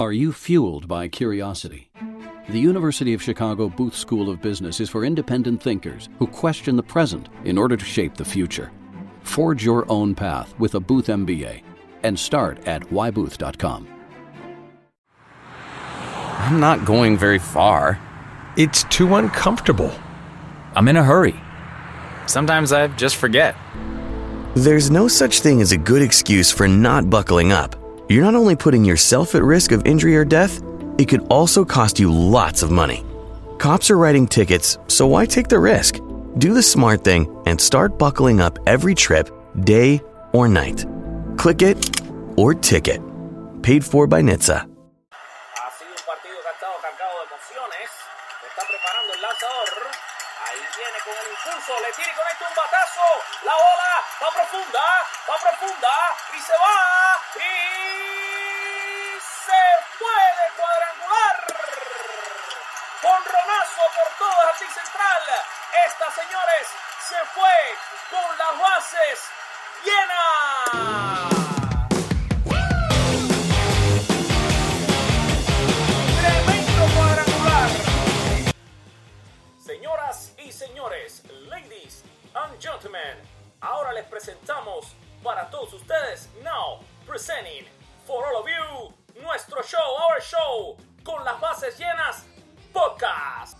Are you fueled by curiosity? The University of Chicago Booth School of Business is for independent thinkers who question the present in order to shape the future. Forge your own path with a Booth MBA and start at whybooth.com. I'm not going very far. It's too uncomfortable. I'm in a hurry. Sometimes I just forget. There's no such thing as a good excuse for not buckling up. You're not only putting yourself at risk of injury or death, it could also cost you lots of money. Cops are writing tickets, so why take the risk? Do the smart thing and start buckling up every trip, day or night. Click it or ticket. Paid for by NHTSA. Señores, ladies and gentlemen, ahora les presentamos para todos ustedes, now presenting for all of you, nuestro show, our show, con las bases llenas, podcast.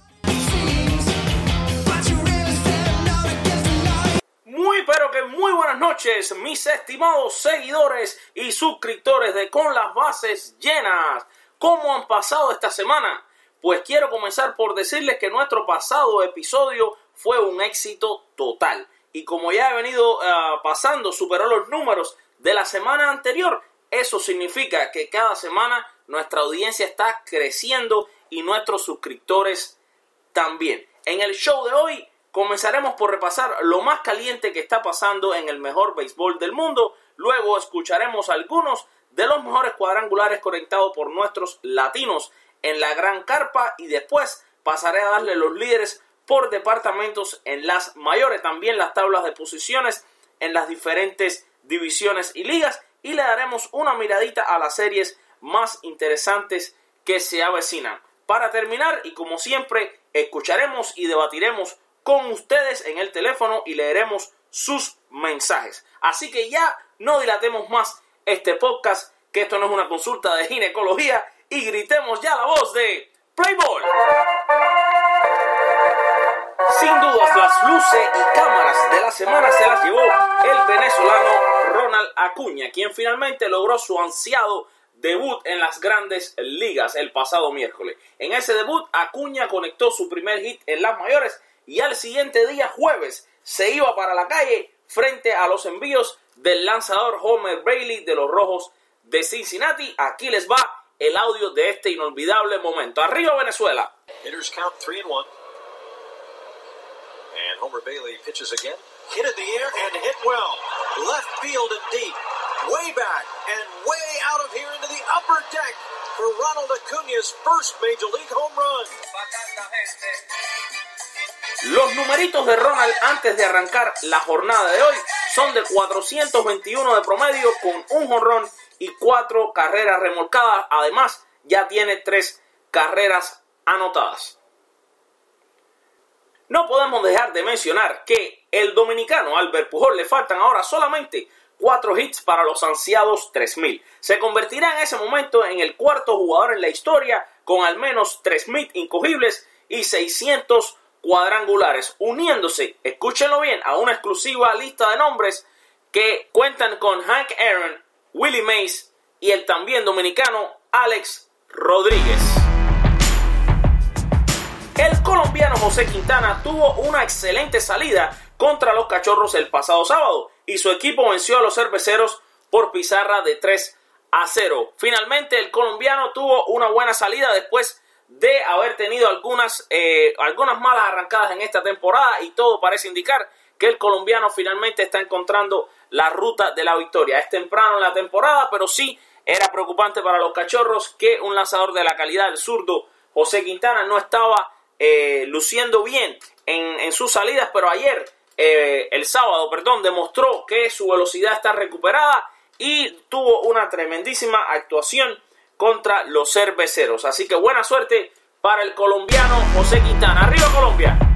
Muy pero que muy buenas noches, mis estimados seguidores y suscriptores de Con las bases llenas. ¿Cómo han pasado esta semana? Pues quiero comenzar por decirles que nuestro pasado episodio fue un éxito total. Y como ya he venido ah, pasando, superó los números de la semana anterior. Eso significa que cada semana nuestra audiencia está creciendo y nuestros suscriptores también. En el show de hoy comenzaremos por repasar lo más caliente que está pasando en el mejor béisbol del mundo. Luego escucharemos algunos de los mejores cuadrangulares conectados por nuestros latinos en la gran carpa y después pasaré a darle los líderes por departamentos en las mayores, también las tablas de posiciones en las diferentes divisiones y ligas y le daremos una miradita a las series más interesantes que se avecinan. Para terminar y como siempre escucharemos y debatiremos con ustedes en el teléfono y leeremos sus mensajes. Así que ya no dilatemos más este podcast, que esto no es una consulta de ginecología y gritemos ya la voz de Play Ball. Sin dudas, las luces y cámaras de la semana se las llevó el venezolano Ronald Acuña, quien finalmente logró su ansiado debut en las grandes ligas el pasado miércoles. En ese debut, Acuña conectó su primer hit en las mayores y al siguiente día, jueves, se iba para la calle frente a los envíos del lanzador Homer Bailey de los Rojos de Cincinnati. Aquí les va el audio de este inolvidable momento. Arriba Venezuela. Hitters count three and one. And Homer Bailey pitches again. Hit in the air and hit well. Left field and deep. Way back and way out of here into the upper deck for Ronald Acuña's first major league home run. Los numeritos de Ronald antes de arrancar la jornada de hoy son de 421 de promedio con un jonrón y cuatro carreras remolcadas. Además, ya tiene tres carreras anotadas. No podemos dejar de mencionar que el dominicano Albert Pujol le faltan ahora solamente cuatro hits para los ansiados 3000. Se convertirá en ese momento en el cuarto jugador en la historia con al menos 3000 incogibles y 600 cuadrangulares, uniéndose, escúchenlo bien, a una exclusiva lista de nombres que cuentan con Hank Aaron, Willie Mays y el también dominicano Alex Rodríguez. El colombiano José Quintana tuvo una excelente salida contra los cachorros el pasado sábado y su equipo venció a los cerveceros por pizarra de 3 a 0. Finalmente el colombiano tuvo una buena salida después de haber tenido algunas, eh, algunas malas arrancadas en esta temporada y todo parece indicar que el colombiano finalmente está encontrando la ruta de la victoria. Es temprano en la temporada, pero sí era preocupante para los cachorros que un lanzador de la calidad del zurdo José Quintana no estaba eh, luciendo bien en, en, sus salidas, pero ayer, eh, el sábado, perdón, demostró que su velocidad está recuperada y tuvo una tremendísima actuación contra los cerveceros. Así que buena suerte para el colombiano José Quintana. Arriba Colombia.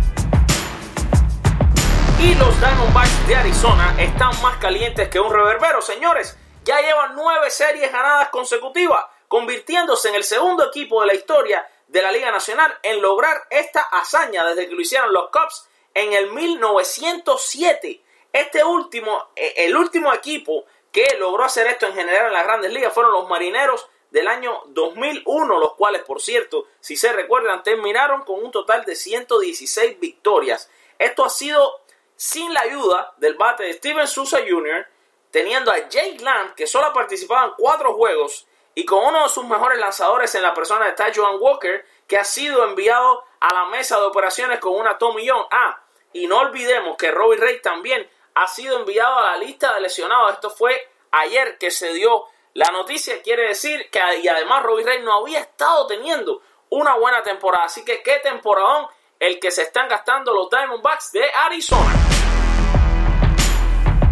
Y los Diamondbacks de Arizona están más calientes que un reverbero, señores. Ya llevan nueve series ganadas consecutivas, convirtiéndose en el segundo equipo de la historia de la Liga Nacional en lograr esta hazaña desde que lo hicieron los Cubs en el 1907. Este último, eh, el último equipo que logró hacer esto en general en las grandes ligas fueron los Marineros del año 2001, los cuales, por cierto, si se recuerdan, terminaron con un total de 116 victorias. Esto ha sido sin la ayuda del bate de Steven Souza Jr., teniendo a Jake Lamb, que solo ha participado en cuatro juegos, y con uno de sus mejores lanzadores en la persona de Ty Joan Walker, que ha sido enviado a la mesa de operaciones con una Tommy Young. Ah, y no olvidemos que Robbie Ray también ha sido enviado a la lista de lesionados. Esto fue ayer que se dio la noticia. Quiere decir que y además Robbie Ray no había estado teniendo una buena temporada. Así que qué temporadón el que se están gastando los Diamondbacks de Arizona.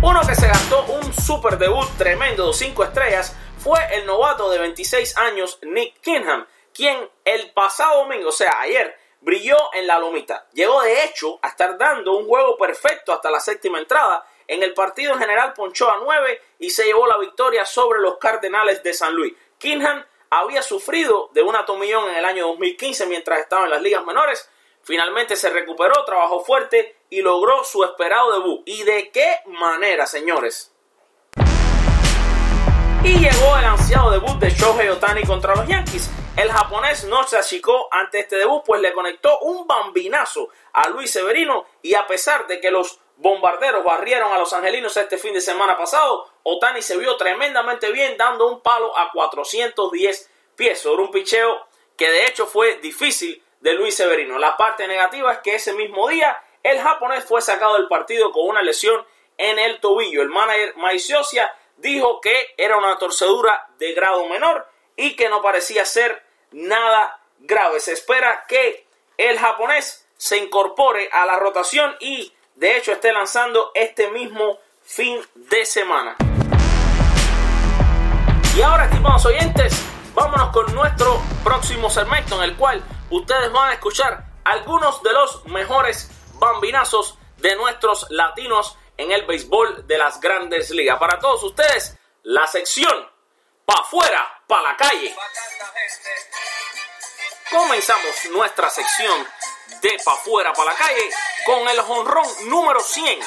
Uno que se gastó un super debut tremendo de 5 estrellas fue el novato de 26 años Nick Kingham, quien el pasado domingo, o sea, ayer, brilló en la lomita. Llegó de hecho a estar dando un juego perfecto hasta la séptima entrada. En el partido en general ponchó a 9 y se llevó la victoria sobre los Cardenales de San Luis. Kingham había sufrido de una tomillón en el año 2015 mientras estaba en las ligas menores. Finalmente se recuperó, trabajó fuerte y logró su esperado debut. ¿Y de qué manera, señores? Y llegó el ansiado debut de Shohei Otani contra los Yankees. El japonés no se achicó ante este debut, pues le conectó un bambinazo a Luis Severino y a pesar de que los bombarderos barrieron a los angelinos este fin de semana pasado, Otani se vio tremendamente bien dando un palo a 410 pies sobre un picheo que de hecho fue difícil de Luis Severino. La parte negativa es que ese mismo día el japonés fue sacado del partido con una lesión en el tobillo. El manager Maiciosia dijo que era una torcedura de grado menor y que no parecía ser nada grave. Se espera que el japonés se incorpore a la rotación y de hecho esté lanzando este mismo fin de semana. Y ahora, estimados oyentes, vámonos con nuestro próximo segmento en el cual ustedes van a escuchar algunos de los mejores bambinazos de nuestros latinos en el béisbol de las grandes ligas. Para todos ustedes, la sección pa' afuera, pa' la calle. Comenzamos nuestra sección de pa' afuera, pa' la calle con el jonrón número 100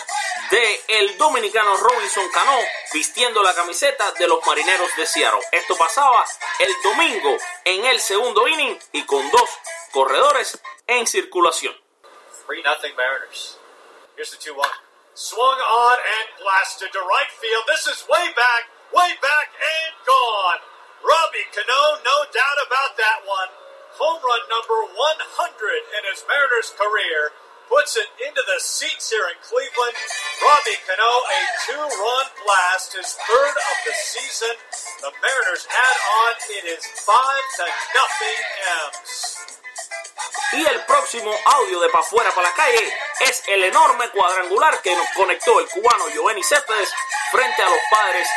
de el dominicano Robinson Cano vistiendo la camiseta de los marineros de Seattle. Esto pasaba el domingo en el segundo inning y con dos corredores en circulación. 3 nothing Mariners. Here's the 2 1. Swung on and blasted to right field. This is way back. way back and gone. Robbie Cano, no doubt about that one. Home run number 100 in his Mariners career puts it into the seats here in Cleveland. Robbie Cano, a two-run blast, his third of the season. The Mariners add on. It is five to nothing M's. Y el próximo audio de Pa' Fuera para la calle es el enorme cuadrangular que nos conectó el cubano Giovanni Céspedes frente a los padres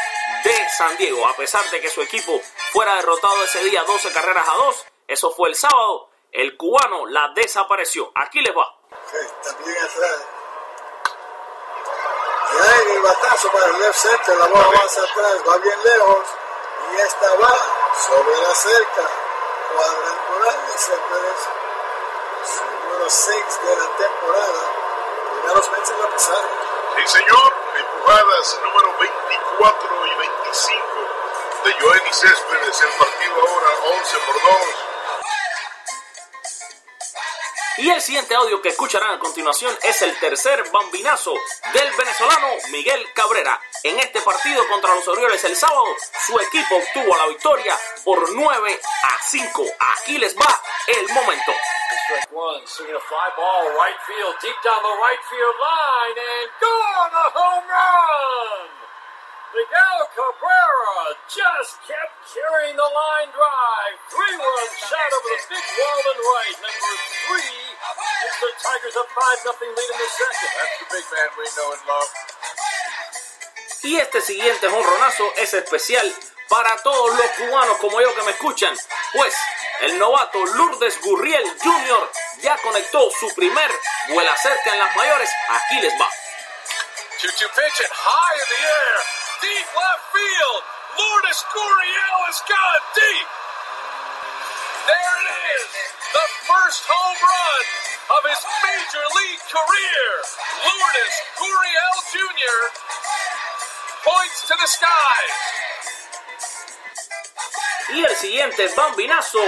de San Diego. A pesar de que su equipo fuera derrotado ese día 12 carreras a 2, eso fue el sábado, el cubano la desapareció. Aquí les va. también atrás. Y el batazo para el left center, la bola va hacia atrás, va bien lejos. Y esta va sobre la cerca. Cuadrangular de Céspedes, número 6 de la temporada. Primeros meses la pasaron. Sí, señor. Empujadas número 24 y 25 de Joenny Céspedes. El partido ahora 11 por 2. Y el siguiente audio que escucharán a continuación es el tercer bambinazo del venezolano Miguel Cabrera. En este partido contra los Orioles el sábado, su equipo obtuvo la victoria por 9 a 5. Aquí les va el momento. Strike one, swinging a fly ball, right field, deep down the right field line, and gone a home run! Miguel Cabrera just kept carrying the line drive. Three runs shot over the big wall and right. Number three is the Tigers a 5 nothing lead in the second. That's the big man we know and love. Y este siguiente jonronazo es especial para todos los cubanos como yo que me escuchan, pues el novato Lourdes Gurriel Jr. ya conectó su primer vuela cerca en las mayores. Aquí les va. Choo-choo pitch it high in the air. Deep left field. Lourdes Gurriel has got deep. There it is. The first home run of his major league career. Lourdes Gurriel Jr. points to the skies. Y el siguiente bambinazo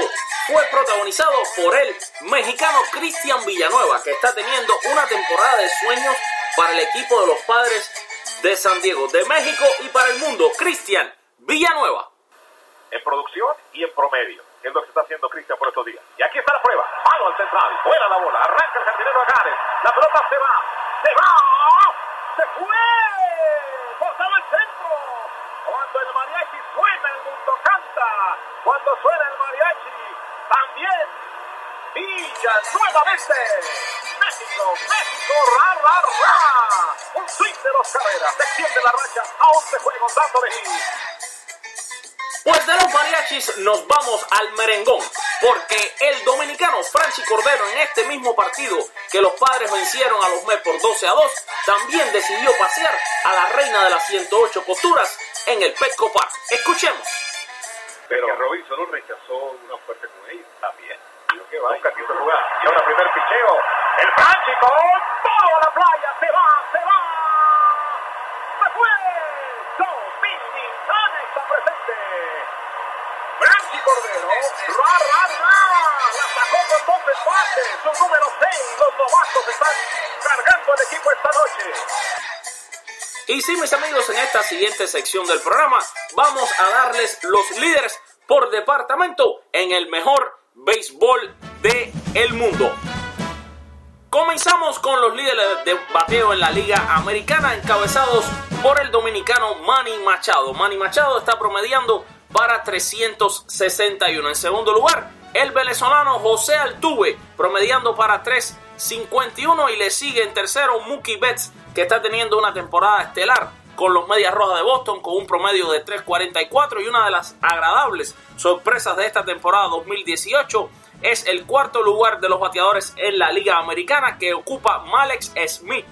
fue protagonizado por el mexicano Cristian Villanueva, que está teniendo una temporada de sueños para el equipo de los padres de San Diego, de México y para el mundo. Cristian Villanueva. En producción y en promedio. Es lo que está haciendo Cristian por estos días. Y aquí está la prueba. Mano al central. Fuera la bola. Arranca el jardinero Agares. La pelota se va. Se va. Se fue. Botaba el centro. Cuando el mariachi suena, el mundo Cuando suena el mariachi, también Villa nuevamente. México, México, ra. Un swing de dos carreras. Extiende la racha a 11 juegos dándole. Pues de los mariachis nos vamos al merengón, porque el dominicano Franchi Cordero en este mismo partido que los padres vencieron a los Mets por 12 a 2, también decidió pasear a la reina de las 108 costuras en el Petco Park. Escuchemos. Pero que Robinson no rechazó una oferta con ellos. También. Dijo que va. Nunca quiso jugar. Y ahora primer picheo. El Franchi con todo a la playa. Se va, se va. Se fue. Dominicana está presente. Franchi Cordero. Ra, ra, ra. La sacó con dos empates. Su número 6. Los novatos están cargando el equipo esta noche. Y sí, mis amigos, en esta siguiente sección del programa vamos a darles los líderes por departamento en el mejor béisbol del el mundo. Comenzamos con los líderes de bateo en la Liga Americana, encabezados por el dominicano Manny Machado. Manny Machado está promediando para 361. En segundo lugar, el venezolano José Altuve, promediando para 351. Y le sigue en tercero Mookie Betts, que está teniendo una temporada estelar con los Medias Rojas de Boston con un promedio de 3.44 y una de las agradables sorpresas de esta temporada 2018 es el cuarto lugar de los bateadores en la Liga Americana que ocupa Malex Smith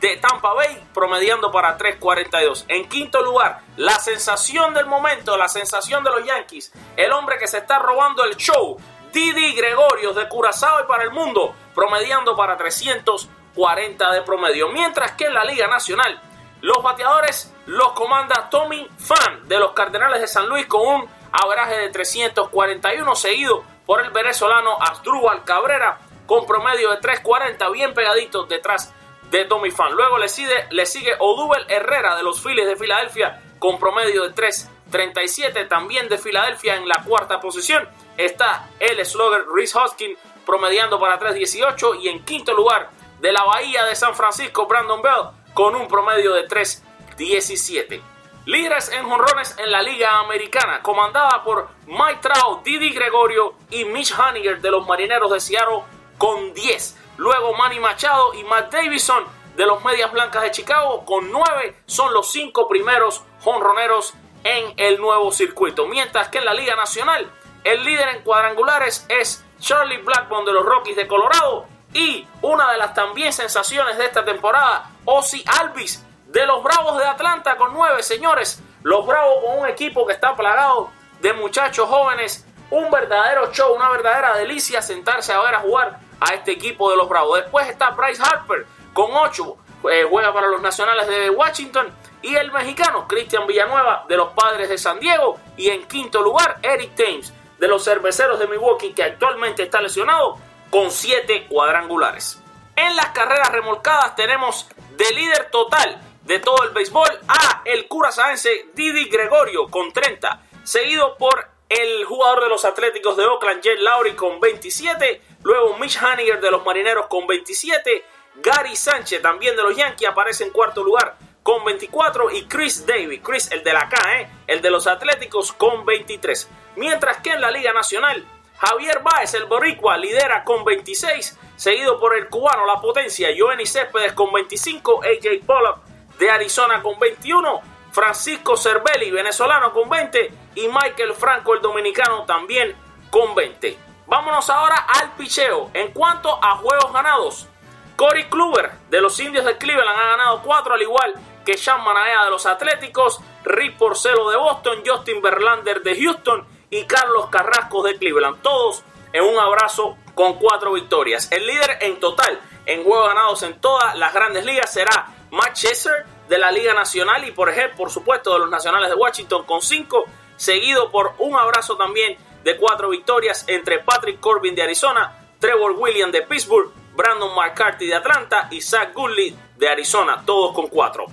de Tampa Bay promediando para 3.42. En quinto lugar, la sensación del momento, la sensación de los Yankees, el hombre que se está robando el show, Didi Gregorios de Curazao y para el mundo, promediando para 340 de promedio. Mientras que en la Liga Nacional, los bateadores los comanda Tommy Fan de los Cardenales de San Luis con un averaje de 341, seguido por el venezolano Asdrúbal Cabrera con promedio de 340, bien pegadito detrás de Tommy Fan. Luego le sigue, le Odubel Herrera de los Phillies de Filadelfia con promedio de 337, también de Filadelfia en la cuarta posición. Está el slugger Rhys Hoskins promediando para 318 y en quinto lugar de la Bahía de San Francisco Brandon Bell con un promedio de 3.17. Líderes en jonrones en la Liga Americana, comandada por Mike Trout, Didi Gregorio y Mitch Haniger de los Marineros de Seattle con 10. Luego Manny Machado y Matt Davison de los Medias Blancas de Chicago con 9 son los 5 primeros jonroneros en el nuevo circuito. Mientras que en la Liga Nacional el líder en cuadrangulares es Charlie Blackburn de los Rockies de Colorado y una de las también sensaciones de esta temporada, Ozzy Alvis de los Bravos de Atlanta con nueve señores. Los Bravos con un equipo que está plagado de muchachos jóvenes. Un verdadero show, una verdadera delicia sentarse a ver a jugar a este equipo de los Bravos. Después está Bryce Harper con ocho. Eh, juega para los Nacionales de Washington. Y el mexicano Cristian Villanueva de los Padres de San Diego. Y en quinto lugar, Eric Thames de los Cerveceros de Milwaukee, que actualmente está lesionado con 7 cuadrangulares. En las carreras remolcadas tenemos de líder total de todo el béisbol a el curazaense Didi Gregorio con 30, seguido por el jugador de los Atléticos de Oakland, Jet Lowry con 27, luego Mitch Haniger de los Marineros con 27, Gary Sánchez también de los Yankees aparece en cuarto lugar con 24 y Chris Davis, Chris el de la K, ¿eh? el de los Atléticos con 23. Mientras que en la Liga Nacional Javier Báez, el boricua, lidera con 26, seguido por el cubano La Potencia, Joenny Céspedes con 25, AJ Pollock de Arizona con 21 Francisco Cervelli, venezolano, con 20 y Michael Franco, el dominicano, también con 20. Vámonos ahora al picheo. En cuanto a juegos ganados, Corey Kluber de los Indios de Cleveland ha ganado 4 al igual que Sean Manaea de los Atléticos, Rick Porcelo de Boston, Justin Verlander de Houston y Carlos Carrasco de Cleveland. Todos en un abrazo con 4 victorias. El líder en total en juegos ganados en todas las grandes ligas será Matt Chesser de la Liga Nacional y por ejemplo, por supuesto, de los Nacionales de Washington con 5, seguido por un abrazo también de 4 victorias entre Patrick Corbin de Arizona, Trevor Williams de Pittsburgh, Brandon McCarthy de Atlanta y Zach Gurley de Arizona, todos con 4.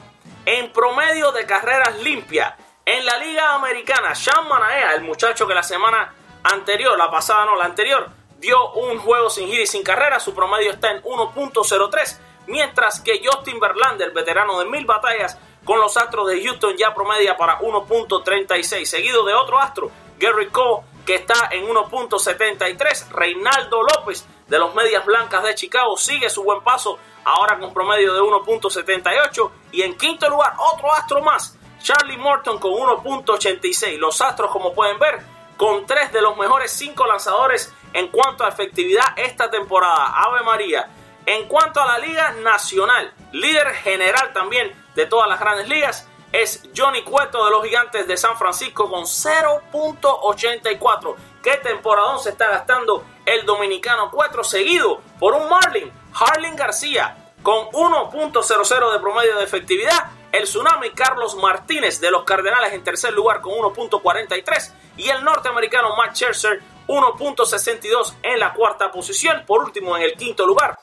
En promedio de carreras limpias, en la Liga Americana, Sean Manaea, el muchacho que la semana anterior, la pasada no, la anterior, dio un juego sin hit y sin carrera, su promedio está en 1.03, mientras que Justin Verlander, veterano de mil batallas con los Astros de Houston, ya promedia para 1.36, seguido de otro astro, Gary Cole, que está en 1.73, Reinaldo López de los Medias Blancas de Chicago sigue su buen paso, ahora con promedio de 1.78, y en quinto lugar, otro astro más, Charlie Morton con 1.86, los Astros como pueden ver, con tres de los mejores cinco lanzadores en cuanto a efectividad esta temporada. Ave María. En cuanto a la Liga Nacional, líder general también de todas las grandes ligas, es Johnny Cueto de los Gigantes de San Francisco con 0.84. ¿Qué temporadón se está gastando el dominicano Cueto? Seguido por un Marlin, Harlin García, con 1.00 de promedio de efectividad. El Tsunami Carlos Martínez de los Cardenales en tercer lugar con 1.43. Y el norteamericano Matt Scherzer 1.62 en la cuarta posición. Por último, en el quinto lugar,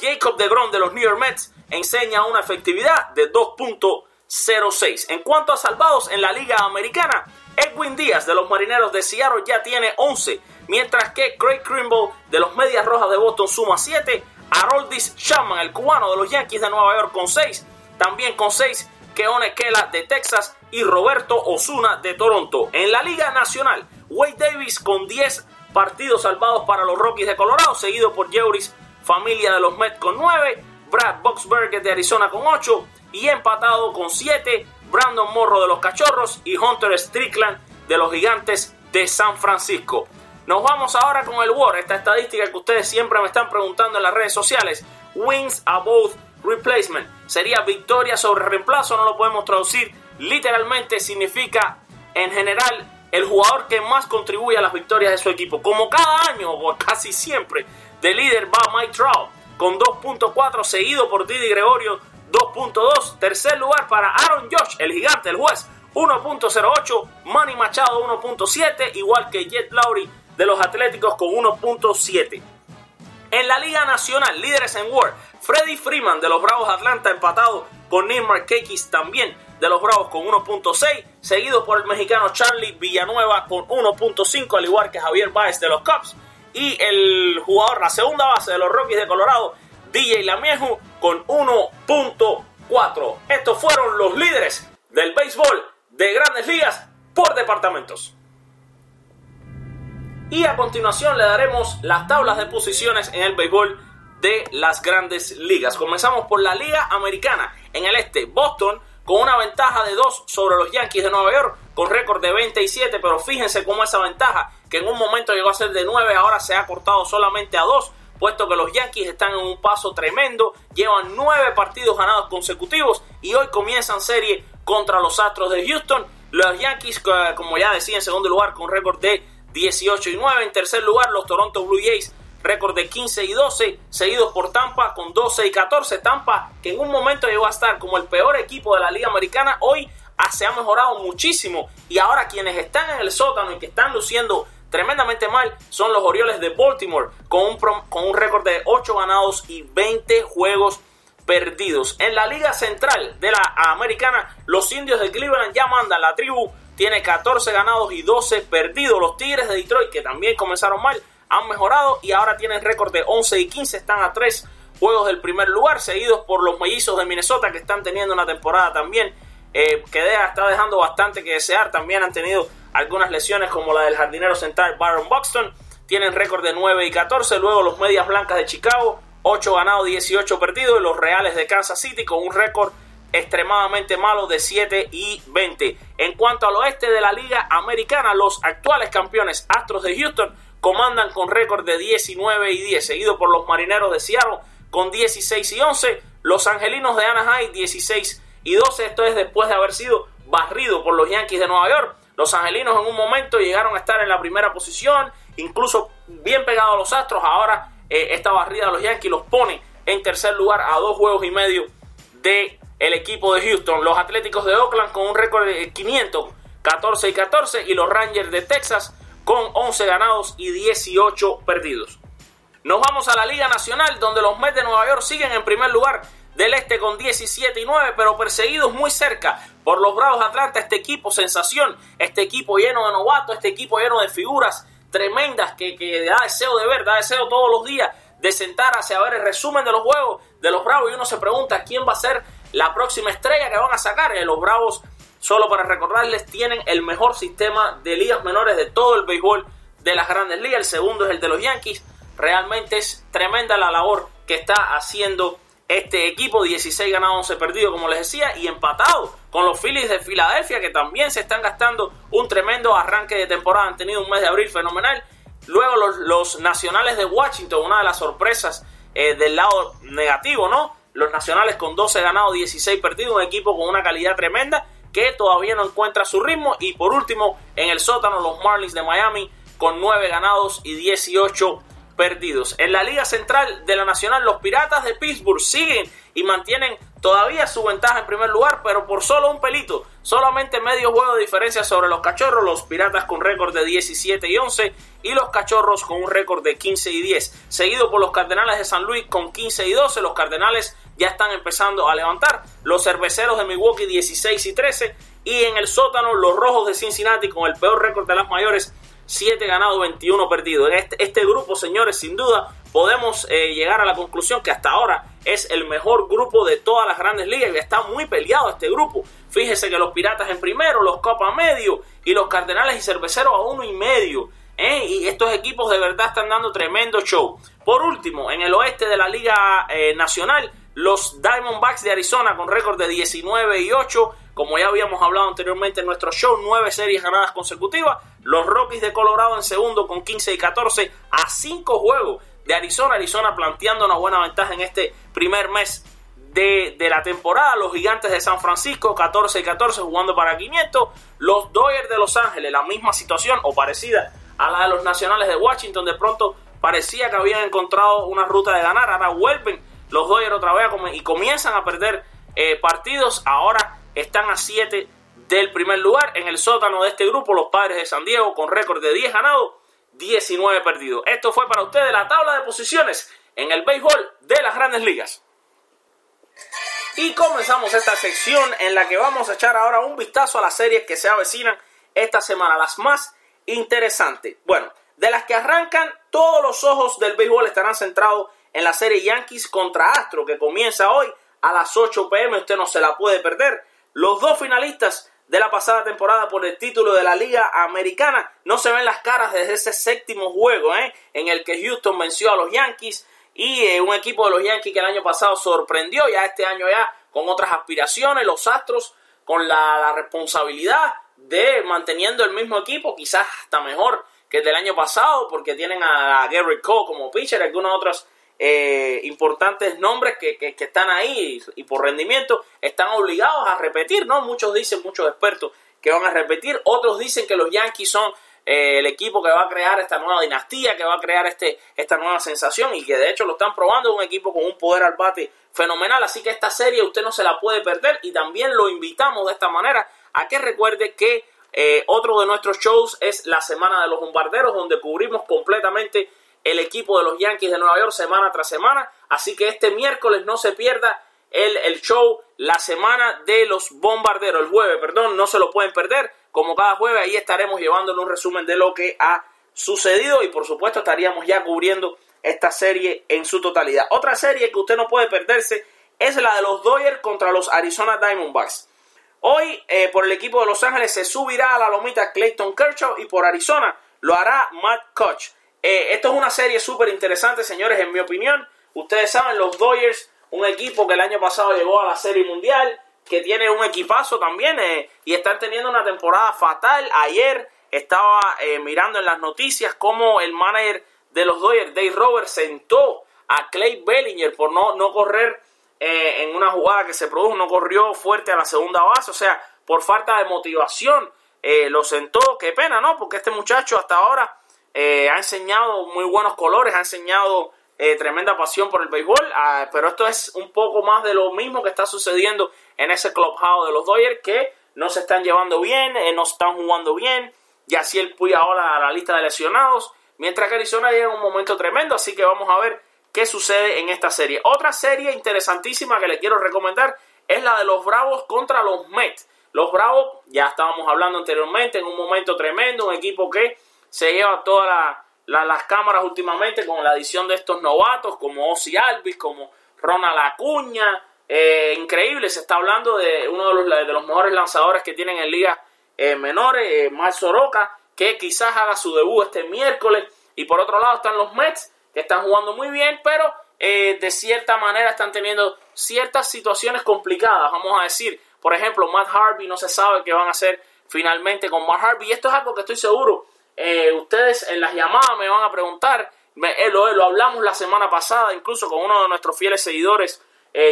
Jacob DeGrom de los New York Mets enseña una efectividad de 2.06. En cuanto a salvados en la Liga Americana, Edwin Díaz de los Marineros de Seattle ya tiene 11, mientras que Craig Krimble de los Medias Rojas de Boston suma 7, Haroldis Chapman, el cubano de los Yankees de Nueva York, con 6, también con 6 Keone Kela de Texas y Roberto Osuna de Toronto. En la Liga Nacional, Wade Davis con 10 partidos salvados para los Rockies de Colorado, seguido por Jeuris Familia de los Mets con 9, Brad Boxberger de Arizona con 8 y empatado con 7, Brandon Morro de los Cachorros y Hunter Strickland de los Gigantes de San Francisco. Nos vamos ahora con el WAR, esta estadística que ustedes siempre me están preguntando en las redes sociales. Wins above replacement. Sería victoria sobre reemplazo, no lo podemos traducir literalmente, significa en general el jugador que más contribuye a las victorias de su equipo. Como cada año, o casi siempre, de líder va Mike Trout con 2.4, seguido por Didi Gregorio 2.2. Tercer lugar para Aaron Josh, el gigante, el juez, 1.08. Manny Machado 1.7, igual que Jet Lowry de los Atléticos con 1.7. En la Liga Nacional, líderes en World, Freddy Freeman de los Bravos Atlanta empatado con Neil Markakis también de los Bravos con 1.6, seguido por el mexicano Charlie Villanueva con 1.5, al igual que Javier Baez de los Cubs, y el jugador, la segunda base de los Rockies de Colorado, DJ Lamieju, con 1.4. Estos fueron los líderes del béisbol de grandes ligas por departamentos. Y a continuación le daremos las tablas de posiciones en el béisbol de las grandes ligas. Comenzamos por la Liga Americana. En el este, Boston con una ventaja de 2 sobre los Yankees de Nueva York, con récord de 27, pero fíjense cómo esa ventaja, que en un momento llegó a ser de 9, ahora se ha cortado solamente a 2, puesto que los Yankees están en un paso tremendo, llevan 9 partidos ganados consecutivos y hoy comienzan serie contra los Astros de Houston. Los Yankees, como ya decía, en segundo lugar con récord de 18 y 9, en tercer lugar los Toronto Blue Jays récord de 15 y 12, seguidos por Tampa con 12 y 14. Tampa, que en un momento llegó a estar como el peor equipo de la Liga Americana, hoy se ha mejorado muchísimo. Y ahora quienes están en el sótano y que están luciendo tremendamente mal son los Orioles de Baltimore, con un, con un récord de 8 ganados y 20 juegos perdidos. En la Liga Central de la Americana, los indios de Cleveland ya mandan. La tribu tiene 14 ganados y 12 perdidos. Los Tigres de Detroit, que también comenzaron mal, han mejorado y ahora tienen récord de 11 y 15, están a 3 juegos del primer lugar, seguidos por los mellizos de Minnesota que están teniendo una temporada también eh, que está dejando bastante que desear, también han tenido algunas lesiones como la del jardinero central Baron Buxton, tienen récord de 9 y 14, luego los medias blancas de Chicago, 8 ganados, 18 perdidos, y los reales de Kansas City con un récord extremadamente malo de 7 y 20. En cuanto al oeste de la Liga Americana, los actuales campeones Astros de Houston comandan con récord de 19 y 10, seguido por los Marineros de Seattle con 16 y 11, los Angelinos de Anaheim 16 y 12, esto es después de haber sido barrido por los Yankees de Nueva York. Los Angelinos en un momento llegaron a estar en la primera posición, incluso bien pegados a los Astros, ahora eh, esta barrida de los Yankees los pone en tercer lugar a dos juegos y medio de el equipo de Houston. Los Atléticos de Oakland con un récord de 500, 14 y 14 y los Rangers de Texas con 11 ganados y 18 perdidos. Nos vamos a la Liga Nacional donde los Mets de Nueva York siguen en primer lugar del este con 17 y 9, pero perseguidos muy cerca por los Bravos Atlanta, este equipo sensación, este equipo lleno de novatos, este equipo lleno de figuras tremendas que, que da deseo de ver, da deseo todos los días de sentarse a ver el resumen de los juegos de los Bravos y uno se pregunta quién va a ser la próxima estrella que van a sacar. Eh, los Bravos, solo para recordarles, tienen el mejor sistema de ligas menores de todo el béisbol de las grandes ligas. El segundo es el de los Yankees. Realmente es tremenda la labor que está haciendo este equipo, 16 ganados, 11 perdidos, como les decía, y empatado con los Phillies de Filadelfia, que también se están gastando un tremendo arranque de temporada. Han tenido un mes de abril fenomenal. Luego los, nacionales de Washington, una de las sorpresas eh, del lado negativo, ¿no? Los nacionales con 12 ganados, 16 perdidos, un equipo con una calidad tremenda que todavía no encuentra su ritmo. Y por último, en el sótano, los Marlins de Miami con 9 ganados y 18 perdidos. En la Liga Central de la Nacional, los Piratas de Pittsburgh siguen y mantienen todavía su ventaja en primer lugar, pero por solo un pelito, solamente medio juego de diferencia sobre los Cachorros, los Piratas con récord de 17 y 11 y los Cachorros con un récord de 15 y 10, seguido por los Cardenales de San Luis con 15 y 12, los Cardenales ya están empezando a levantar, los Cerveceros de Milwaukee 16 y 13 y en el sótano los Rojos de Cincinnati con el peor récord de las mayores 7 ganados, 21 perdidos. En este, este, grupo, señores, sin duda, podemos eh, llegar a la conclusión que hasta ahora es el mejor grupo de todas las grandes ligas y está muy peleado este grupo. Fíjese que los Piratas en primero, los Copa medio y los Cardenales y Cerveceros a uno y medio. ¿eh? Y estos equipos de verdad están dando tremendo show. Por último, en el oeste de la Liga eh, Nacional, los Diamondbacks de Arizona con récord de 19 y 8 como ya habíamos hablado anteriormente en nuestro show, nueve series ganadas consecutivas. Los Rockies de Colorado en segundo con 15 y 14 a 5 juegos de Arizona. Arizona planteando una buena ventaja en este primer mes de, la temporada. Los Gigantes de San Francisco 14 y 14 jugando para 500. Los Dodgers de Los Ángeles, la misma situación o parecida a la de los Nacionales de Washington. De pronto parecía que habían encontrado una ruta de ganar. Ahora vuelven los Dodgers otra vez y comienzan a perder eh, partidos. Ahora están a 7 del primer lugar. En el sótano de este grupo, los padres de San Diego con récord de 10 ganados, 19 perdidos. Esto fue para ustedes la tabla de posiciones en el béisbol de las grandes ligas. Y comenzamos esta sección en la que vamos a echar ahora un vistazo a las series que se avecinan esta semana, las más interesantes. Bueno, de las que arrancan, todos los ojos del béisbol estarán centrados en la serie Yankees contra Astro, que comienza hoy a las 8 pm. Usted no se la puede perder. Los dos finalistas de la pasada temporada por el título de la Liga Americana no se ven las caras desde ese séptimo juego ¿eh? en el que Houston venció a los Yankees y eh, un equipo de los Yankees que el año pasado sorprendió ya este año ya con otras aspiraciones, los Astros con la, responsabilidad de manteniendo el mismo equipo, quizás hasta mejor que el del año pasado porque tienen a, Gary Cole como pitcher, algunos otros eh, importantes nombres que, que, están ahí y, por rendimiento están obligados a repetir, ¿no? Muchos dicen, muchos expertos que van a repetir, otros dicen que los Yankees son eh, el equipo que va a crear esta nueva dinastía, que va a crear este, esta nueva sensación y que de hecho lo están probando, un equipo con un poder al bate fenomenal, así que esta serie usted no se la puede perder y también lo invitamos de esta manera a que recuerde que eh, otro de nuestros shows es la Semana de los Bombarderos, donde cubrimos completamente el equipo de los Yankees de Nueva York semana tras semana. Así que este miércoles no se pierda el, el, show La Semana de los Bombarderos, el jueves, perdón, no se lo pueden perder. Como cada jueves, ahí estaremos llevándole un resumen de lo que ha sucedido y por supuesto estaríamos ya cubriendo esta serie en su totalidad. Otra serie que usted no puede perderse es la de los Dodgers contra los Arizona Diamondbacks. Hoy eh, por el equipo de Los Ángeles se subirá a la lomita Clayton Kershaw y por Arizona lo hará Matt Koch. Eh, esto es una serie súper interesante, señores, en mi opinión. Ustedes saben, los Dodgers, un equipo que el año pasado llegó a la Serie Mundial, que tiene un equipazo también eh, y están teniendo una temporada fatal. Ayer estaba eh, mirando en las noticias cómo el manager de los Dodgers, Dave Roberts, sentó a Clay Bellinger por no, no correr eh, en una jugada que se produjo, no corrió fuerte a la segunda base, o sea, por falta de motivación lo sentó. Qué pena, ¿no? Porque este muchacho hasta ahora ha enseñado muy buenos colores, ha enseñado tremenda pasión por el béisbol, ah, pero esto es un poco más de lo mismo que está sucediendo en ese clubhouse de los Dodgers que no se están llevando bien, no están jugando bien, y así el Puy ahora a la lista de lesionados, mientras que Arizona llega en un momento tremendo, así que vamos a ver qué sucede en esta serie. Otra serie interesantísima que le quiero recomendar es la de los Bravos contra los Mets. Los Bravos, ya estábamos hablando anteriormente, en un momento tremendo, un equipo que se lleva todas las cámaras últimamente con la adición de estos novatos como Ozzy Alvis, como Ronald Acuña, eh, increíble, se está hablando de uno de los, de los mejores lanzadores que tienen en liga eh, menores, eh, Mar Soroka, que quizás haga su debut este miércoles. Y por otro lado están los Mets, que están jugando muy bien, pero eh, de cierta manera están teniendo ciertas situaciones complicadas, vamos a decir. Por ejemplo, Matt Harvey no se sabe qué van a hacer finalmente con Matt Harvey. Y esto es algo que estoy seguro. Ustedes en las llamadas me van a preguntar. lo, lo, hablamos la semana pasada, incluso con uno de nuestros fieles seguidores,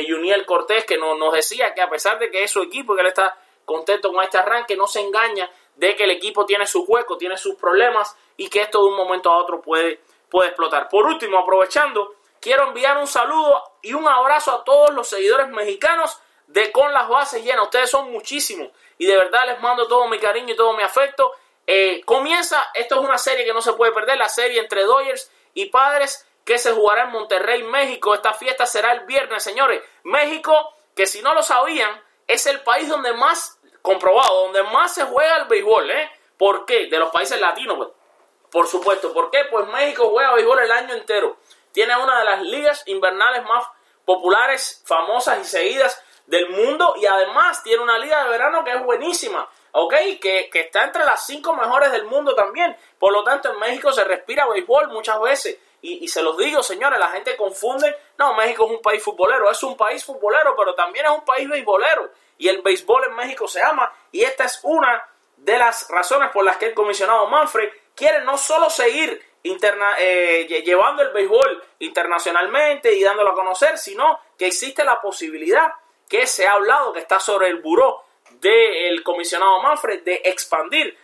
Juniel Cortés, que nos decía que a pesar de que es su equipo que él está contento con este arranque, no se engaña de que el equipo tiene sus huecos, tiene sus problemas y que esto de un momento a otro puede, puede explotar. Por último, aprovechando, quiero enviar un saludo y un abrazo a todos los seguidores mexicanos de Con las Bases Llenas. Ustedes son muchísimos y de verdad les mando todo mi cariño y todo mi afecto. Eh, comienza, esto es una serie que no se puede perder, la serie entre Dodgers y Padres que se jugará en Monterrey, México. Esta fiesta será el viernes, señores. México, que si no lo sabían, es el país donde más, comprobado, donde más se juega el béisbol, ¿eh? ¿Por qué? De los países latinos, pues. Por supuesto. ¿Por qué? Pues México juega béisbol el año entero. Tiene una de las ligas invernales más populares, famosas y seguidas del mundo y además tiene una liga de verano que es buenísima, ¿ok? Que, que, está entre las cinco mejores del mundo también. Por lo tanto, en México se respira béisbol muchas veces. Y, se los digo, señores, la gente confunde. No, México es un país futbolero. Es un país futbolero, pero también es un país beisbolero. Y el béisbol en México se ama. Y esta es una de las razones por las que el comisionado Manfred quiere no solo seguir interna, eh, llevando el béisbol internacionalmente y dándolo a conocer, sino que existe la posibilidad que se ha hablado, que está sobre el buró del comisionado Manfred, de expandir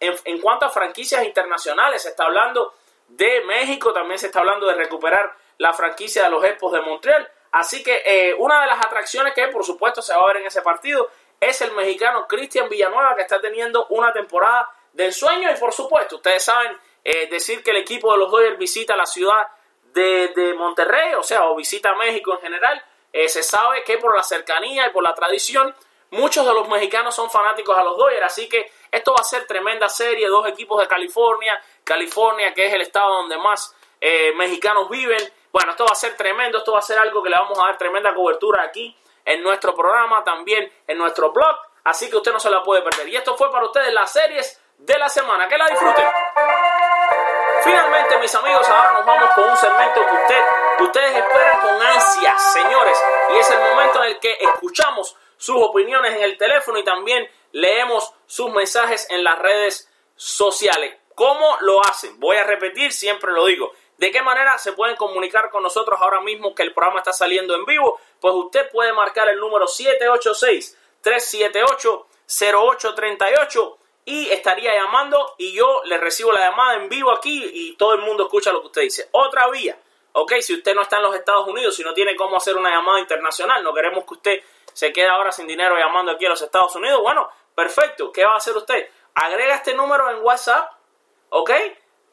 en cuanto a franquicias internacionales. Se está hablando de México. También se está hablando de recuperar la franquicia de los Expos de Montreal. Así que eh, una de las atracciones que por supuesto se va a ver en ese partido es el mexicano Cristian Villanueva que está teniendo una temporada de ensueño y por supuesto ustedes saben eh, decir que el equipo de los Dodgers visita la ciudad de, Monterrey, o sea, o visita México en general. Eh, se sabe que por la cercanía y por la tradición muchos de los mexicanos son fanáticos a los Dodgers, así que esto va a ser tremenda serie, dos equipos de California, California que es el estado donde más eh, mexicanos viven. Bueno, esto va a ser tremendo, esto va a ser algo que le vamos a dar tremenda cobertura aquí en nuestro programa, también en nuestro blog, así que usted no se la puede perder. Y esto fue para ustedes las series de la semana, que la disfruten. Finalmente, mis amigos, ahora nos vamos con un segmento que, usted, ustedes esperan con ansias, señores, y es el momento en el que escuchamos sus opiniones en el teléfono y también leemos sus mensajes en las redes sociales. ¿Cómo lo hacen? Voy a repetir, siempre lo digo. ¿De qué manera se pueden comunicar con nosotros ahora mismo que el programa está saliendo en vivo? Pues usted puede marcar el número 786-378-0838 y estaría llamando y yo le recibo la llamada en vivo aquí y todo el mundo escucha lo que usted dice. Otra vía, ok, si usted no está en los Estados Unidos, si no tiene cómo hacer una llamada internacional, no queremos que usted se quede ahora sin dinero llamando aquí a los Estados Unidos, bueno, perfecto, ¿qué va a hacer usted? Agrega este número en WhatsApp, ok,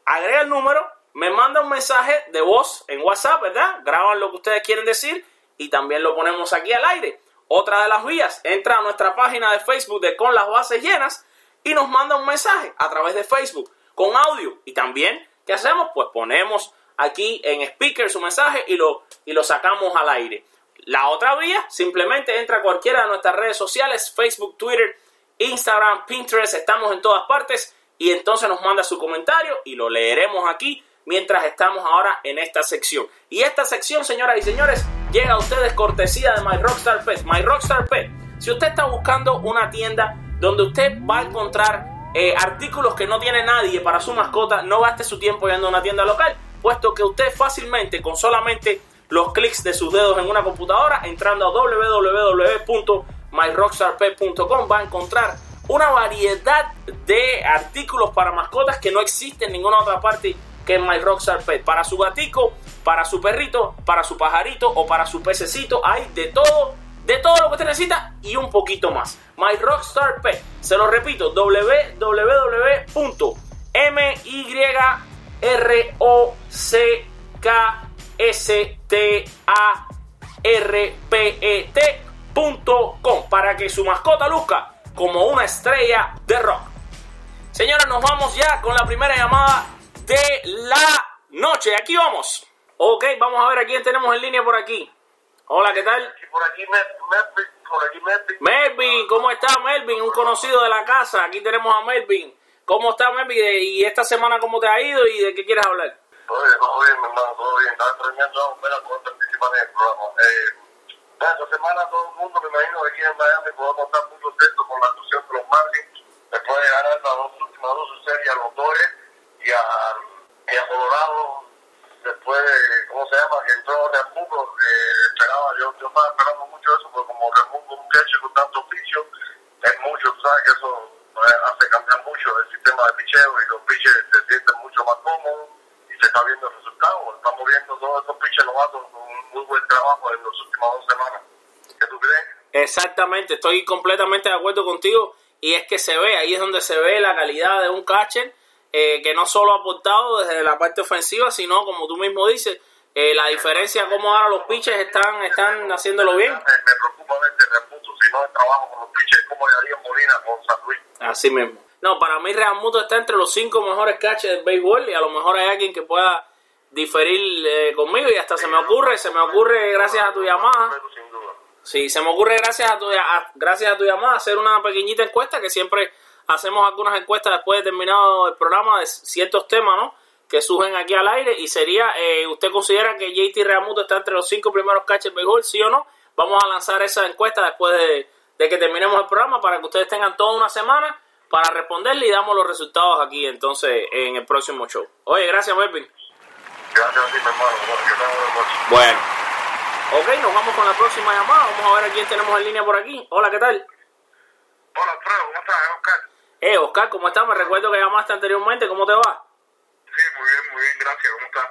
agrega el número, me manda un mensaje de voz en WhatsApp, ¿verdad? Graban lo que ustedes quieren decir y también lo ponemos aquí al aire. Otra de las vías, entra a nuestra página de Facebook de Con las Bases Llenas y nos manda un mensaje a través de Facebook con audio. Y también, ¿qué hacemos? Pues ponemos aquí en speaker su mensaje y lo, y lo sacamos al aire. La otra vía, simplemente entra a cualquiera de nuestras redes sociales, Facebook, Twitter, Instagram, Pinterest, estamos en todas partes y entonces nos manda su comentario y lo leeremos aquí mientras estamos ahora en esta sección. Y esta sección, señoras y señores, llega a ustedes cortesía de My Rockstar Pet. My Rockstar Pet Si usted está buscando una tienda donde usted va a encontrar eh, artículos que no tiene nadie para su mascota, no gaste su tiempo yendo a una tienda local, puesto que usted fácilmente, con solamente los clics de sus dedos en una computadora, entrando a www.myrockstarpet.com, va a encontrar una variedad de artículos para mascotas que no existe en ninguna otra parte que en My Pet. Para su gatico, para su perrito, para su pajarito o para su pececito, hay de todo, de todo lo que usted necesita y un poquito más. My Rockstar Pet, se lo repito, www.myrostarpet.com para que su mascota luzca como una estrella de rock. Señora, nos vamos ya con la primera llamada de la noche. Aquí vamos. Ok, vamos a ver a quién tenemos en línea por aquí. Hola, ¿qué tal? Por aquí Melvin, por aquí Melvin. Melvin, ¿cómo está Melvin? Un conocido de la casa. Aquí tenemos a Melvin. ¿Cómo está Melvin? ¿Y esta semana cómo te ha ido y de qué quieres hablar? Todo bien, mi hermano, todo bien. Estaba extrañando a poder participar en el programa. Eh, esta semana todo el mundo, me imagino, que aquí en Miami podemos estar muy contentos con la actuación de los Marlins. Después de ganar las dos últimas dos series a los Dodgers y a, Colorado, después de, ¿cómo se llama? Que entró Remundo, eh, esperaba, yo, yo estaba esperando mucho eso, porque como Remundo un catcher con tanto oficio, es mucho, sabes que eso eh, hace cambiar mucho el sistema de picheo y los pitchers se sienten mucho más cómodos y se está viendo el resultado. Estamos viendo todos estos pitchers novatos con un muy buen trabajo en las últimas dos semanas. ¿Qué tú crees? Exactamente, estoy completamente de acuerdo contigo y es que se ve, ahí es donde se ve la calidad de un catcher eh, que no solo ha aportado desde la parte ofensiva, sino como tú mismo dices, eh, la diferencia como ahora los pitchers están, están haciéndolo bien. Me, preocupa ver que Remundo, si no el trabajo con los pitchers, como Darío Molina con San Luis. Así mismo. No, para mí Real Muto está entre los cinco mejores catchers del béisbol y a lo mejor hay alguien que pueda diferir eh, conmigo y hasta se me ocurre, se me ocurre gracias a tu llamada. Sí, se me ocurre gracias a tu gracias a tu llamada hacer una pequeñita encuesta que siempre hacemos algunas encuestas después de terminado el programa de ciertos temas, ¿no? Que surgen aquí al aire y sería, eh, ¿usted considera que JT Realmuto está entre los cinco primeros catchers del béisbol, sí o no? Vamos a lanzar esa encuesta después de, de que terminemos el programa para que ustedes tengan toda una semana para responderle y damos los resultados aquí entonces en el próximo show. Oye, gracias Melvin. Gracias a ti, mi hermano. Bueno. Ok, nos vamos con la próxima llamada. Vamos a ver a quién tenemos en línea por aquí. Hola, ¿qué tal? Hola, Alfredo, ¿cómo estás, Oscar? Eh, Oscar, ¿cómo estás? Me recuerdo que llamaste anteriormente. ¿Cómo te va? Sí, muy bien, muy bien, gracias. ¿Cómo estás?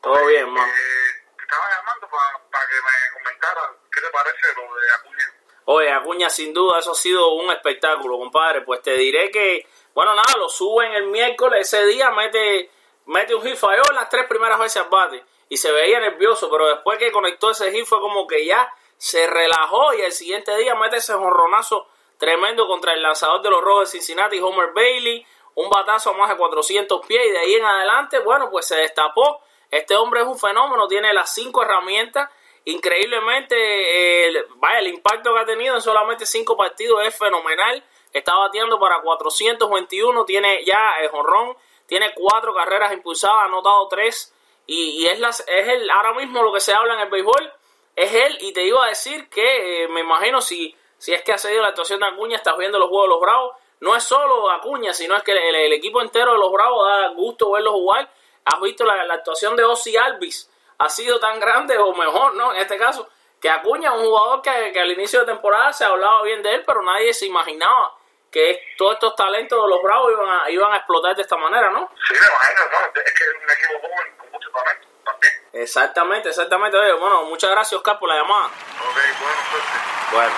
Todo bien, man. Eh, te estaba llamando para que me comentaras qué te parece lo de Acuña. Oye, Acuña, sin duda, eso ha sido un espectáculo, compadre. Pues te diré que, bueno, nada, lo suben el miércoles, ese día mete, mete un hit, falló las tres primeras veces al bate y se veía nervioso, pero después que conectó ese hit fue como que ya se relajó y el siguiente día mete ese jonronazo tremendo contra el lanzador de los Rojos de Cincinnati, Homer Bailey, un batazo a más de 400 pies y de ahí en adelante, bueno, pues se destapó. Este hombre es un fenómeno, tiene las cinco herramientas increíblemente, eh, vaya, el impacto que ha tenido en solamente cinco partidos es fenomenal. Está bateando para 421, tiene ya el jonrón, tiene cuatro carreras impulsadas, ha anotado tres. Y, es, las, es el, ahora mismo lo que se habla en el béisbol, es él. Y te iba a decir que eh, me imagino si, si es que ha seguido la actuación de Acuña, estás viendo los juegos de los Bravos. No es solo Acuña, sino es que el, el equipo entero de los Bravos da gusto verlos jugar. Has visto la, la actuación de Ozzy Alvis ha sido tan grande o mejor, ¿no? En este caso, que Acuña, un jugador que, que al inicio de temporada se hablaba bien de él, pero nadie se imaginaba que todos estos talentos de los Bravos iban a, iban a explotar de esta manera, ¿no? Sí, me imagino, ¿no? Es que es un equipo joven con mucho talento también. Exactamente, exactamente. Oye, bueno, muchas gracias, Oscar, por la llamada. Ok, bueno, suerte. Bueno,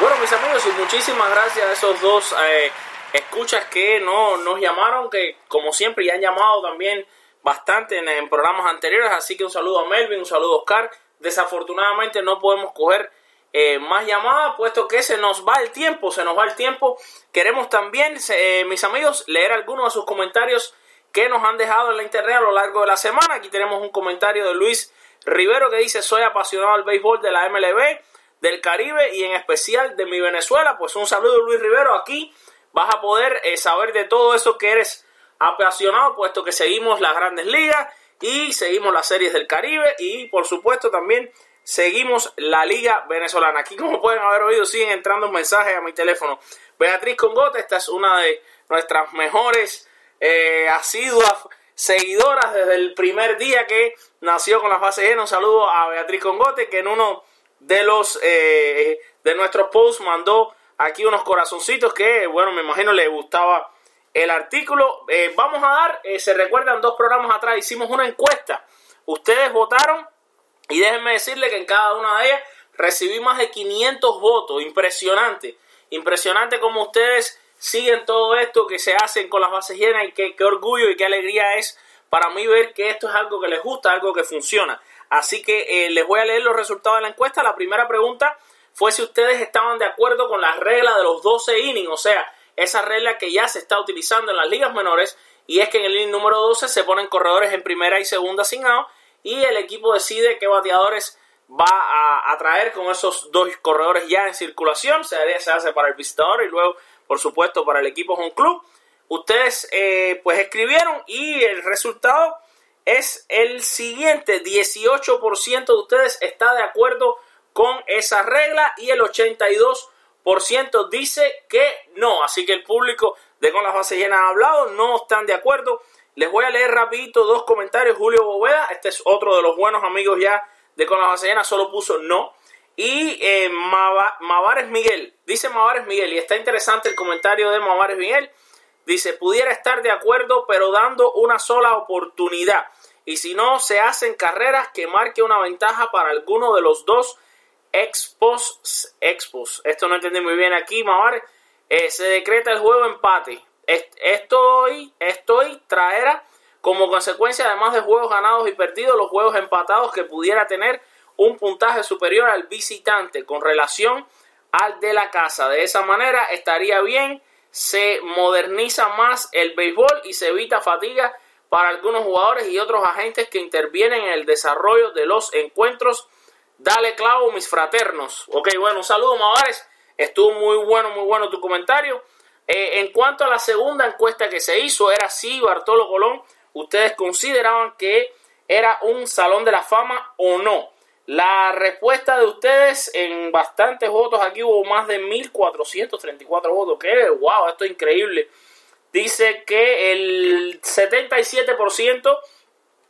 bueno mis amigos, y muchísimas gracias a esos dos eh, escuchas que no nos llamaron, que como siempre ya han llamado también bastante en, programas anteriores, así que un saludo a Melvin, un saludo a Oscar. Desafortunadamente no podemos coger eh, más llamadas, puesto que se nos va el tiempo, se nos va el tiempo. Queremos también, eh, mis amigos, leer algunos de sus comentarios que nos han dejado en la internet a lo largo de la semana. Aquí tenemos un comentario de Luis Rivero que dice, soy apasionado del béisbol de la MLB, del Caribe y en especial de mi Venezuela. Pues un saludo Luis Rivero, aquí vas a poder eh, saber de todo eso que eres apasionado, puesto que seguimos las grandes ligas y seguimos las series del Caribe y por supuesto también seguimos la liga venezolana. Aquí como pueden haber oído siguen entrando mensajes a mi teléfono. Beatriz Congote, esta es una de nuestras mejores eh, asiduas seguidoras desde el primer día que nació con la fase llena. Un saludo a Beatriz Congote que en uno de los eh, de nuestros posts mandó aquí unos corazoncitos que bueno me imagino le gustaba el artículo. Eh, vamos a dar, eh, se recuerdan dos programas atrás hicimos una encuesta. Ustedes votaron y déjenme decirle que en cada una de ellas recibí más de 500 votos. Impresionante. Impresionante como ustedes siguen todo esto que se hacen con las bases llenas y qué, qué orgullo y qué alegría es para mí ver que esto es algo que les gusta, algo que funciona. Así que eh, les voy a leer los resultados de la encuesta. La primera pregunta fue si ustedes estaban de acuerdo con la regla de los 12 innings, o sea, esa regla que ya se está utilizando en las ligas menores y es que en el inning número 12 se ponen corredores en primera y segunda sin out y el equipo decide qué bateadores va a, traer con esos dos corredores ya en circulación. Se, hace para el visitador y luego, por supuesto, para el equipo home club. Ustedes eh, pues escribieron y el resultado es el siguiente. 18% de ustedes está de acuerdo con esa regla y el 82% dice que no. Así que el público de Con las Bases Llenas ha hablado, no están de acuerdo. Les voy a leer rapidito dos comentarios. Julio Boveda, este es otro de los buenos amigos ya de Con las Bases Llenas, solo puso no. Y eh, Mavares Miguel, dice Mavares Miguel, y está interesante el comentario de Mavares Miguel. Dice, pudiera estar de acuerdo, pero dando una sola oportunidad. Y si no, se hacen carreras que marque una ventaja para alguno de los dos expos. expos. Esto no entendí muy bien aquí, Mavares. Eh, se decreta el juego empate. Esto hoy, traerá como consecuencia, además de juegos ganados y perdidos, los juegos empatados que pudiera tener un puntaje superior al visitante con relación al de la casa. De esa manera estaría bien, se moderniza más el béisbol y se evita fatiga para algunos jugadores y otros agentes que intervienen en el desarrollo de los encuentros. Dale clavo, mis fraternos. Ok, bueno, un saludo, Mavares. Estuvo muy bueno, muy bueno tu comentario. Eh, en cuanto a la segunda encuesta que se hizo, era si Bartolo Colón, ustedes consideraban que era un salón de la fama o no. La respuesta de ustedes en bastantes votos, aquí hubo más de 1434 votos, que wow, esto es increíble. Dice que el 77%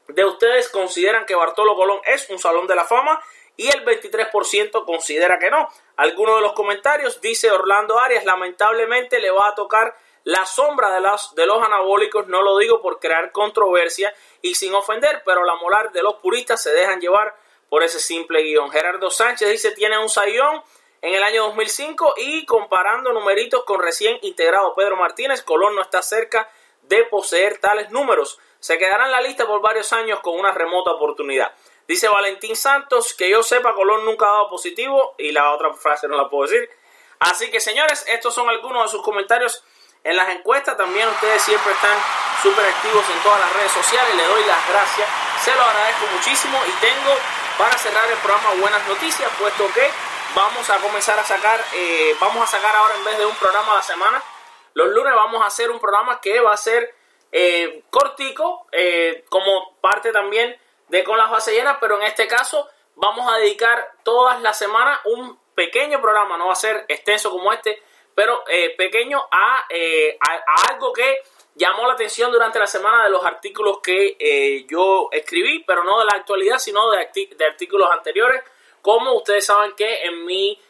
de ustedes consideran que Bartolo Colón es un salón de la fama y el 23% considera que no. Algunos de los comentarios dice Orlando Arias, lamentablemente le va a tocar la sombra de, las, de los anabólicos, no lo digo por crear controversia y sin ofender, pero la molar de los puristas se dejan llevar por ese simple guion. Gerardo Sánchez dice tiene un sayón en el año 2005 y comparando numeritos con recién integrado Pedro Martínez, Colón no está cerca de poseer tales números. Se quedará en la lista por varios años con una remota oportunidad. Dice Valentín Santos, que yo sepa, Colón nunca ha dado positivo y la otra frase no la puedo decir. Así que señores, estos son algunos de sus comentarios en las encuestas. También ustedes siempre están súper activos en todas las redes sociales. Le doy las gracias, se lo agradezco muchísimo y tengo para cerrar el programa buenas noticias, puesto que vamos a comenzar a sacar, eh, vamos a sacar ahora en vez de un programa a la semana, los lunes vamos a hacer un programa que va a ser eh, cortico, eh, como parte también de con las bases llenas, pero en este caso vamos a dedicar todas las semanas un pequeño programa, no va a ser extenso como este, pero eh, pequeño eh, a, algo que llamó la atención durante la semana de los artículos que eh, yo escribí, pero no de la actualidad, sino de, de artículos anteriores, como ustedes saben que en mi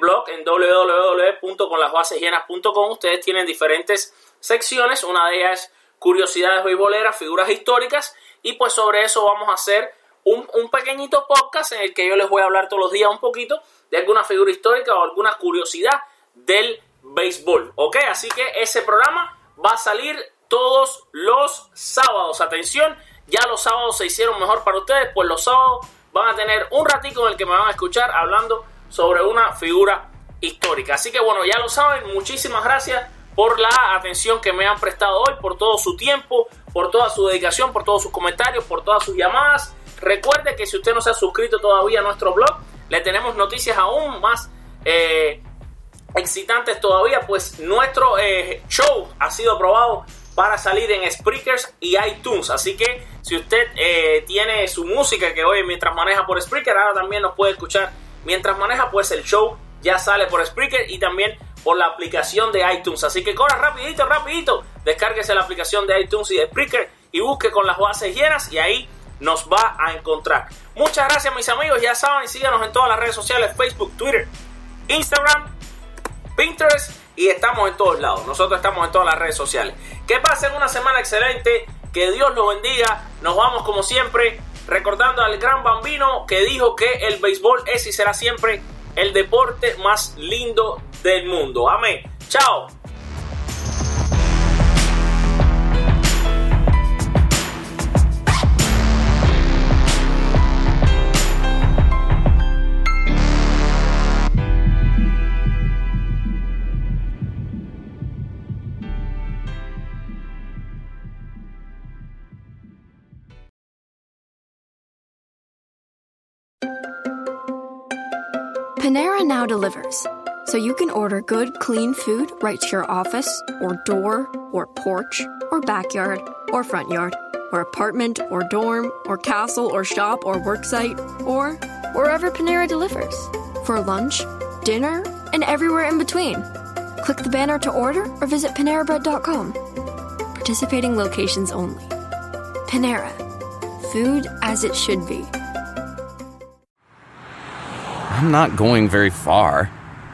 blog en www.conlasbasesllenas.com ustedes tienen diferentes secciones, una de ellas es curiosidades beisboleras, figuras históricas, y pues sobre eso vamos a hacer un, pequeñito podcast en el que yo les voy a hablar todos los días un poquito de alguna figura histórica o alguna curiosidad del béisbol. ¿Ok? Así que ese programa va a salir todos los sábados. Atención, ya los sábados se hicieron mejor para ustedes, pues los sábados van a tener un ratico en el que me van a escuchar hablando sobre una figura histórica. Así que bueno, ya lo saben, muchísimas gracias por la atención que me han prestado hoy, por todo su tiempo, por toda su dedicación, por todos sus comentarios, por todas sus llamadas. Recuerde que si usted no se ha suscrito todavía a nuestro blog, le tenemos noticias aún más eh, excitantes todavía, pues nuestro eh, show ha sido aprobado para salir en Spreakers y iTunes. Así que si usted eh, tiene su música que oye mientras maneja por Spreaker. Ahora también nos puede escuchar mientras maneja, pues el show ya sale por Spreaker y también por la aplicación de iTunes. Así que corra rapidito, rapidito. Descárguese la aplicación de iTunes y de Spreaker y busque con las bases llenas y ahí nos va a encontrar. Muchas gracias mis amigos, ya saben, síganos en todas las redes sociales, Facebook, Twitter, Instagram, Pinterest y estamos en todos lados. Nosotros estamos en todas las redes sociales. Que pasen una semana excelente, que Dios los bendiga. Nos vamos como siempre recordando al gran bambino que dijo que el béisbol es y será siempre el deporte más lindo del mundo. Amén. Chao. Panera now delivers, so you can order good, clean food right to your office, or door, or porch, or backyard, or front yard, or apartment, or dorm, or castle, or shop, or worksite, or wherever Panera delivers. For lunch, dinner, and everywhere in between. Click the banner to order or visit PaneraBread.com. Participating locations only. Panera. Food as it should be. I'm not going very far.